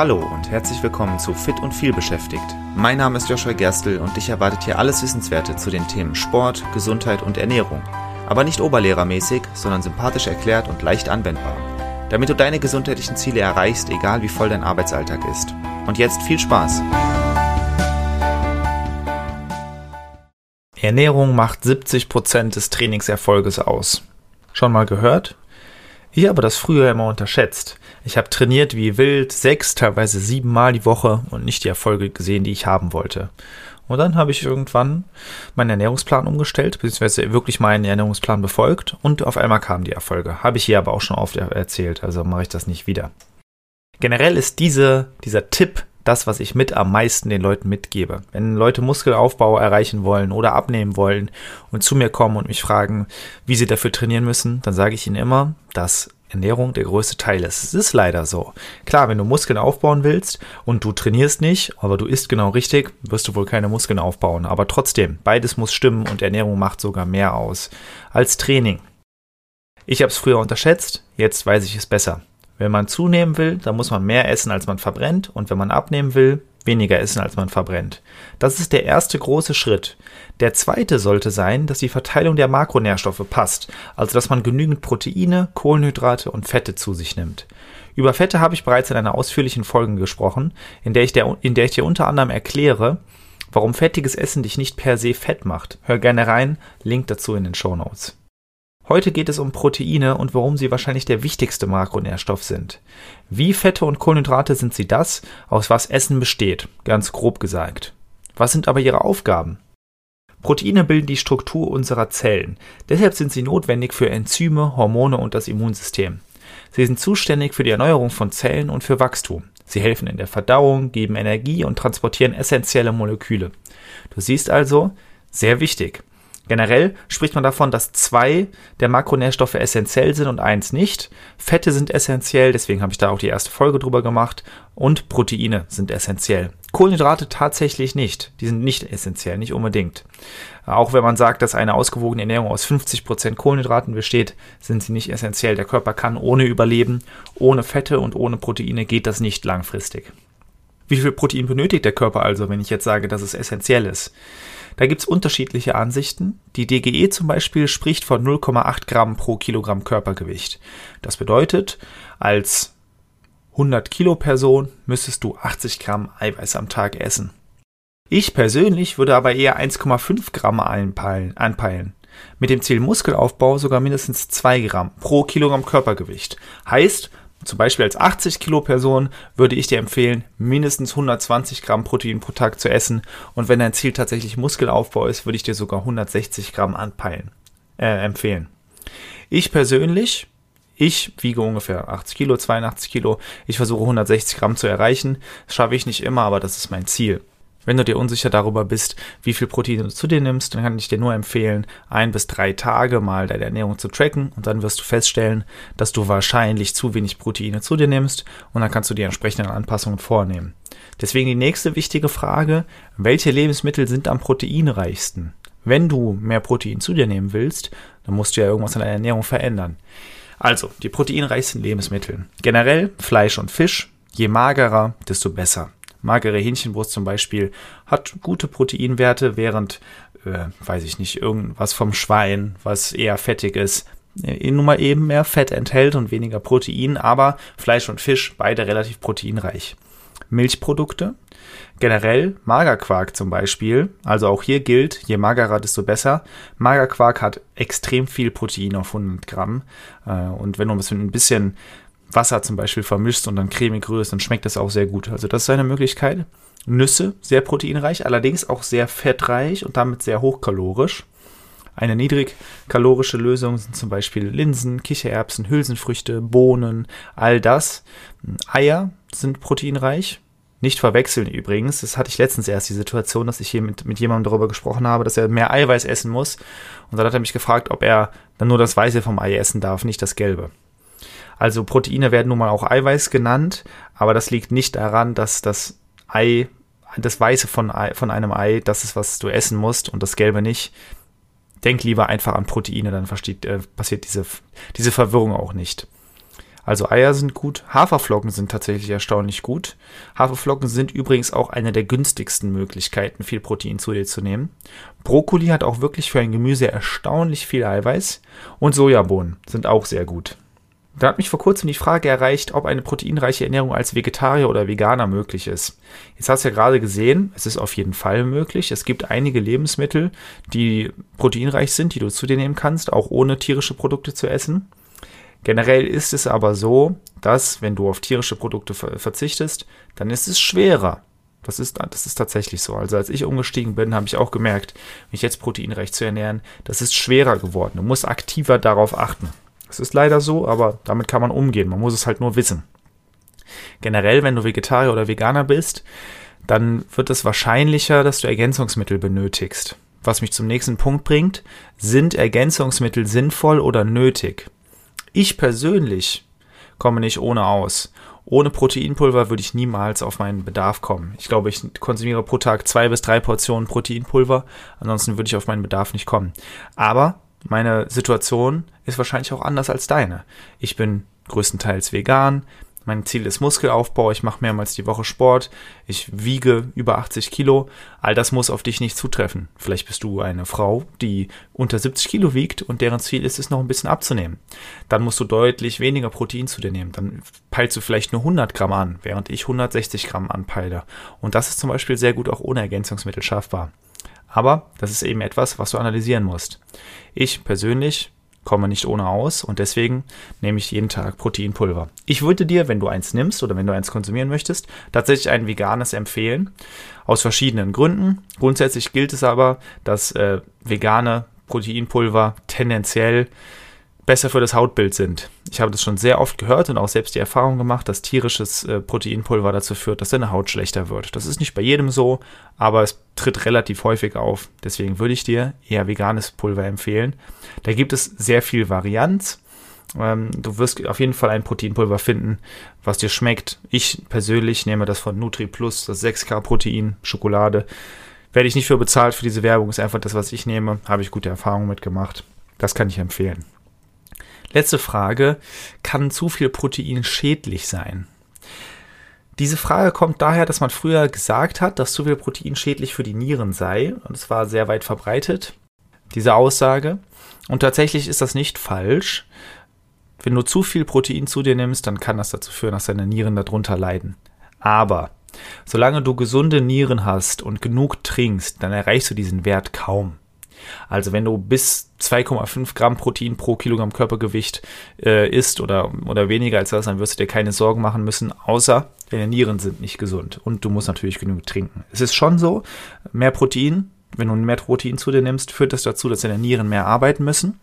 Hallo und herzlich willkommen zu Fit und viel beschäftigt. Mein Name ist Joshua Gerstl und dich erwartet hier alles Wissenswerte zu den Themen Sport, Gesundheit und Ernährung. Aber nicht oberlehrermäßig, sondern sympathisch erklärt und leicht anwendbar. Damit du deine gesundheitlichen Ziele erreichst, egal wie voll dein Arbeitsalltag ist. Und jetzt viel Spaß! Ernährung macht 70% des Trainingserfolges aus. Schon mal gehört? Ich habe das früher immer unterschätzt. Ich habe trainiert wie wild, sechs, teilweise sieben Mal die Woche und nicht die Erfolge gesehen, die ich haben wollte. Und dann habe ich irgendwann meinen Ernährungsplan umgestellt, beziehungsweise wirklich meinen Ernährungsplan befolgt und auf einmal kamen die Erfolge. Habe ich hier aber auch schon oft erzählt, also mache ich das nicht wieder. Generell ist diese, dieser Tipp das, was ich mit am meisten den Leuten mitgebe. Wenn Leute Muskelaufbau erreichen wollen oder abnehmen wollen und zu mir kommen und mich fragen, wie sie dafür trainieren müssen, dann sage ich ihnen immer, dass Ernährung der größte Teil ist. Es ist leider so. Klar, wenn du Muskeln aufbauen willst und du trainierst nicht, aber du isst genau richtig, wirst du wohl keine Muskeln aufbauen. Aber trotzdem, beides muss stimmen und Ernährung macht sogar mehr aus als Training. Ich habe es früher unterschätzt, jetzt weiß ich es besser. Wenn man zunehmen will, dann muss man mehr essen, als man verbrennt. Und wenn man abnehmen will, weniger essen, als man verbrennt. Das ist der erste große Schritt. Der zweite sollte sein, dass die Verteilung der Makronährstoffe passt, also dass man genügend Proteine, Kohlenhydrate und Fette zu sich nimmt. Über Fette habe ich bereits in einer ausführlichen Folge gesprochen, in der ich, der, in der ich dir unter anderem erkläre, warum fettiges Essen dich nicht per se fett macht. Hör gerne rein, Link dazu in den Show Notes. Heute geht es um Proteine und warum sie wahrscheinlich der wichtigste Makronährstoff sind. Wie Fette und Kohlenhydrate sind sie das, aus was Essen besteht, ganz grob gesagt. Was sind aber ihre Aufgaben? Proteine bilden die Struktur unserer Zellen. Deshalb sind sie notwendig für Enzyme, Hormone und das Immunsystem. Sie sind zuständig für die Erneuerung von Zellen und für Wachstum. Sie helfen in der Verdauung, geben Energie und transportieren essentielle Moleküle. Du siehst also, sehr wichtig. Generell spricht man davon, dass zwei der Makronährstoffe essentiell sind und eins nicht. Fette sind essentiell, deswegen habe ich da auch die erste Folge drüber gemacht. Und Proteine sind essentiell. Kohlenhydrate tatsächlich nicht. Die sind nicht essentiell, nicht unbedingt. Auch wenn man sagt, dass eine ausgewogene Ernährung aus 50% Kohlenhydraten besteht, sind sie nicht essentiell. Der Körper kann ohne überleben. Ohne Fette und ohne Proteine geht das nicht langfristig. Wie viel Protein benötigt der Körper also, wenn ich jetzt sage, dass es essentiell ist? Da gibt es unterschiedliche Ansichten. Die DGE zum Beispiel spricht von 0,8 Gramm pro Kilogramm Körpergewicht. Das bedeutet, als 100 Kilo Person müsstest du 80 Gramm Eiweiß am Tag essen. Ich persönlich würde aber eher 1,5 Gramm anpeilen. Mit dem Ziel Muskelaufbau sogar mindestens 2 Gramm pro Kilogramm Körpergewicht. Heißt, zum Beispiel als 80 Kilo Person würde ich dir empfehlen, mindestens 120 Gramm Protein pro Tag zu essen. Und wenn dein Ziel tatsächlich Muskelaufbau ist, würde ich dir sogar 160 Gramm anpeilen, äh, empfehlen. Ich persönlich, ich wiege ungefähr 80 Kilo, 82 Kilo. Ich versuche 160 Gramm zu erreichen. Das schaffe ich nicht immer, aber das ist mein Ziel. Wenn du dir unsicher darüber bist, wie viel Protein du zu dir nimmst, dann kann ich dir nur empfehlen, ein bis drei Tage mal deine Ernährung zu tracken und dann wirst du feststellen, dass du wahrscheinlich zu wenig Proteine zu dir nimmst und dann kannst du die entsprechenden Anpassungen vornehmen. Deswegen die nächste wichtige Frage, welche Lebensmittel sind am proteinreichsten? Wenn du mehr Protein zu dir nehmen willst, dann musst du ja irgendwas an deiner Ernährung verändern. Also, die proteinreichsten Lebensmittel. Generell Fleisch und Fisch. Je magerer, desto besser magere Hähnchenbrust zum Beispiel hat gute Proteinwerte, während, äh, weiß ich nicht, irgendwas vom Schwein, was eher fettig ist, äh, nun mal eben mehr Fett enthält und weniger Protein, aber Fleisch und Fisch beide relativ proteinreich. Milchprodukte, generell Magerquark zum Beispiel, also auch hier gilt, je magerer, desto besser. Magerquark hat extrem viel Protein auf 100 Gramm äh, und wenn du ein bisschen Wasser zum Beispiel vermischst und dann cremig rührst, dann schmeckt das auch sehr gut. Also das ist eine Möglichkeit. Nüsse, sehr proteinreich, allerdings auch sehr fettreich und damit sehr hochkalorisch. Eine niedrigkalorische Lösung sind zum Beispiel Linsen, Kichererbsen, Hülsenfrüchte, Bohnen, all das. Eier sind proteinreich. Nicht verwechseln übrigens. Das hatte ich letztens erst die Situation, dass ich hier mit, mit jemandem darüber gesprochen habe, dass er mehr Eiweiß essen muss. Und dann hat er mich gefragt, ob er dann nur das Weiße vom Ei essen darf, nicht das Gelbe. Also Proteine werden nun mal auch Eiweiß genannt, aber das liegt nicht daran, dass das Ei, das Weiße von, Ei, von einem Ei, das ist, was du essen musst und das Gelbe nicht. Denk lieber einfach an Proteine, dann versteht, äh, passiert diese, diese Verwirrung auch nicht. Also Eier sind gut, Haferflocken sind tatsächlich erstaunlich gut. Haferflocken sind übrigens auch eine der günstigsten Möglichkeiten, viel Protein zu dir zu nehmen. Brokkoli hat auch wirklich für ein Gemüse erstaunlich viel Eiweiß und Sojabohnen sind auch sehr gut. Da hat mich vor kurzem die Frage erreicht, ob eine proteinreiche Ernährung als Vegetarier oder Veganer möglich ist. Jetzt hast du ja gerade gesehen, es ist auf jeden Fall möglich. Es gibt einige Lebensmittel, die proteinreich sind, die du zu dir nehmen kannst, auch ohne tierische Produkte zu essen. Generell ist es aber so, dass wenn du auf tierische Produkte verzichtest, dann ist es schwerer. Das ist, das ist tatsächlich so. Also als ich umgestiegen bin, habe ich auch gemerkt, mich jetzt proteinreich zu ernähren, das ist schwerer geworden. Du musst aktiver darauf achten. Es ist leider so, aber damit kann man umgehen. Man muss es halt nur wissen. Generell, wenn du Vegetarier oder Veganer bist, dann wird es wahrscheinlicher, dass du Ergänzungsmittel benötigst. Was mich zum nächsten Punkt bringt, sind Ergänzungsmittel sinnvoll oder nötig? Ich persönlich komme nicht ohne aus. Ohne Proteinpulver würde ich niemals auf meinen Bedarf kommen. Ich glaube, ich konsumiere pro Tag zwei bis drei Portionen Proteinpulver. Ansonsten würde ich auf meinen Bedarf nicht kommen. Aber meine Situation ist wahrscheinlich auch anders als deine. Ich bin größtenteils vegan. Mein Ziel ist Muskelaufbau. Ich mache mehrmals die Woche Sport. Ich wiege über 80 Kilo. All das muss auf dich nicht zutreffen. Vielleicht bist du eine Frau, die unter 70 Kilo wiegt und deren Ziel ist es, noch ein bisschen abzunehmen. Dann musst du deutlich weniger Protein zu dir nehmen. Dann peilst du vielleicht nur 100 Gramm an, während ich 160 Gramm anpeile. Und das ist zum Beispiel sehr gut auch ohne Ergänzungsmittel schaffbar. Aber das ist eben etwas, was du analysieren musst. Ich persönlich komme nicht ohne aus und deswegen nehme ich jeden Tag Proteinpulver. Ich würde dir, wenn du eins nimmst oder wenn du eins konsumieren möchtest, tatsächlich ein veganes empfehlen. Aus verschiedenen Gründen. Grundsätzlich gilt es aber, dass äh, vegane Proteinpulver tendenziell besser für das Hautbild sind. Ich habe das schon sehr oft gehört und auch selbst die Erfahrung gemacht, dass tierisches äh, Proteinpulver dazu führt, dass deine Haut schlechter wird. Das ist nicht bei jedem so, aber es tritt relativ häufig auf. Deswegen würde ich dir eher veganes Pulver empfehlen. Da gibt es sehr viel Varianz. Ähm, du wirst auf jeden Fall ein Proteinpulver finden, was dir schmeckt. Ich persönlich nehme das von Nutri Plus, das 6K Protein, Schokolade. Werde ich nicht für bezahlt für diese Werbung, ist einfach das, was ich nehme. Habe ich gute Erfahrungen mitgemacht. Das kann ich empfehlen. Letzte Frage. Kann zu viel Protein schädlich sein? Diese Frage kommt daher, dass man früher gesagt hat, dass zu viel Protein schädlich für die Nieren sei. Und es war sehr weit verbreitet, diese Aussage. Und tatsächlich ist das nicht falsch. Wenn du zu viel Protein zu dir nimmst, dann kann das dazu führen, dass deine Nieren darunter leiden. Aber solange du gesunde Nieren hast und genug trinkst, dann erreichst du diesen Wert kaum. Also wenn du bis 2,5 Gramm Protein pro Kilogramm Körpergewicht äh, isst oder, oder weniger als das, dann wirst du dir keine Sorgen machen müssen, außer deine Nieren sind nicht gesund und du musst natürlich genug trinken. Es ist schon so, mehr Protein, wenn du mehr Protein zu dir nimmst, führt das dazu, dass deine Nieren mehr arbeiten müssen.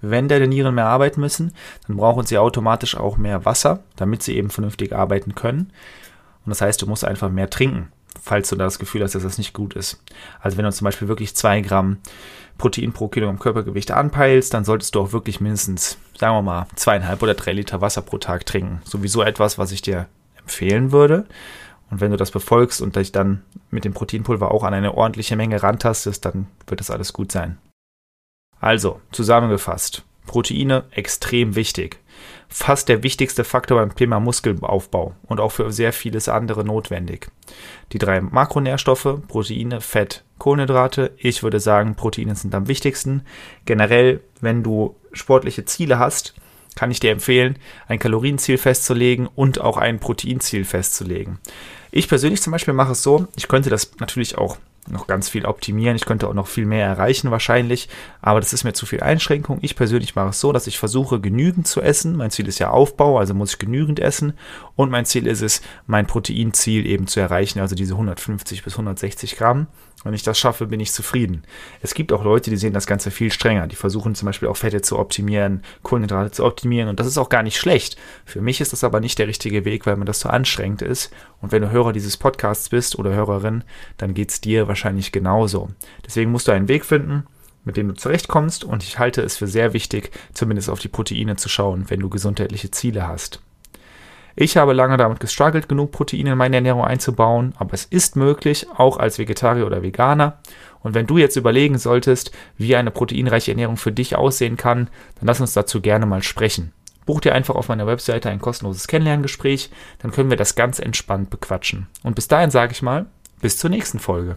Wenn deine Nieren mehr arbeiten müssen, dann brauchen sie automatisch auch mehr Wasser, damit sie eben vernünftig arbeiten können. Und das heißt, du musst einfach mehr trinken falls du das Gefühl hast, dass das nicht gut ist. Also wenn du zum Beispiel wirklich zwei Gramm Protein pro Kilogramm Körpergewicht anpeilst, dann solltest du auch wirklich mindestens, sagen wir mal, zweieinhalb oder drei Liter Wasser pro Tag trinken. Sowieso etwas, was ich dir empfehlen würde. Und wenn du das befolgst und dich dann mit dem Proteinpulver auch an eine ordentliche Menge rantastest, dann wird das alles gut sein. Also, zusammengefasst, Proteine extrem wichtig fast der wichtigste Faktor beim Thema Muskelaufbau und auch für sehr vieles andere notwendig. Die drei Makronährstoffe, Proteine, Fett, Kohlenhydrate. Ich würde sagen, Proteine sind am wichtigsten. Generell, wenn du sportliche Ziele hast, kann ich dir empfehlen, ein Kalorienziel festzulegen und auch ein Proteinziel festzulegen. Ich persönlich zum Beispiel mache es so, ich könnte das natürlich auch noch ganz viel optimieren. Ich könnte auch noch viel mehr erreichen wahrscheinlich, aber das ist mir zu viel Einschränkung. Ich persönlich mache es so, dass ich versuche, genügend zu essen. Mein Ziel ist ja Aufbau, also muss ich genügend essen. Und mein Ziel ist es, mein Proteinziel eben zu erreichen, also diese 150 bis 160 Gramm. Wenn ich das schaffe, bin ich zufrieden. Es gibt auch Leute, die sehen das Ganze viel strenger. Die versuchen zum Beispiel auch Fette zu optimieren, Kohlenhydrate zu optimieren. Und das ist auch gar nicht schlecht. Für mich ist das aber nicht der richtige Weg, weil mir das zu anstrengend ist. Und wenn du Hörer dieses Podcasts bist oder Hörerin, dann geht es dir wahrscheinlich genauso. Deswegen musst du einen Weg finden, mit dem du zurechtkommst. Und ich halte es für sehr wichtig, zumindest auf die Proteine zu schauen, wenn du gesundheitliche Ziele hast. Ich habe lange damit gestruggelt, genug Proteine in meine Ernährung einzubauen, aber es ist möglich, auch als Vegetarier oder Veganer. Und wenn du jetzt überlegen solltest, wie eine proteinreiche Ernährung für dich aussehen kann, dann lass uns dazu gerne mal sprechen. Buch dir einfach auf meiner Webseite ein kostenloses Kennenlerngespräch, dann können wir das ganz entspannt bequatschen. Und bis dahin sage ich mal, bis zur nächsten Folge.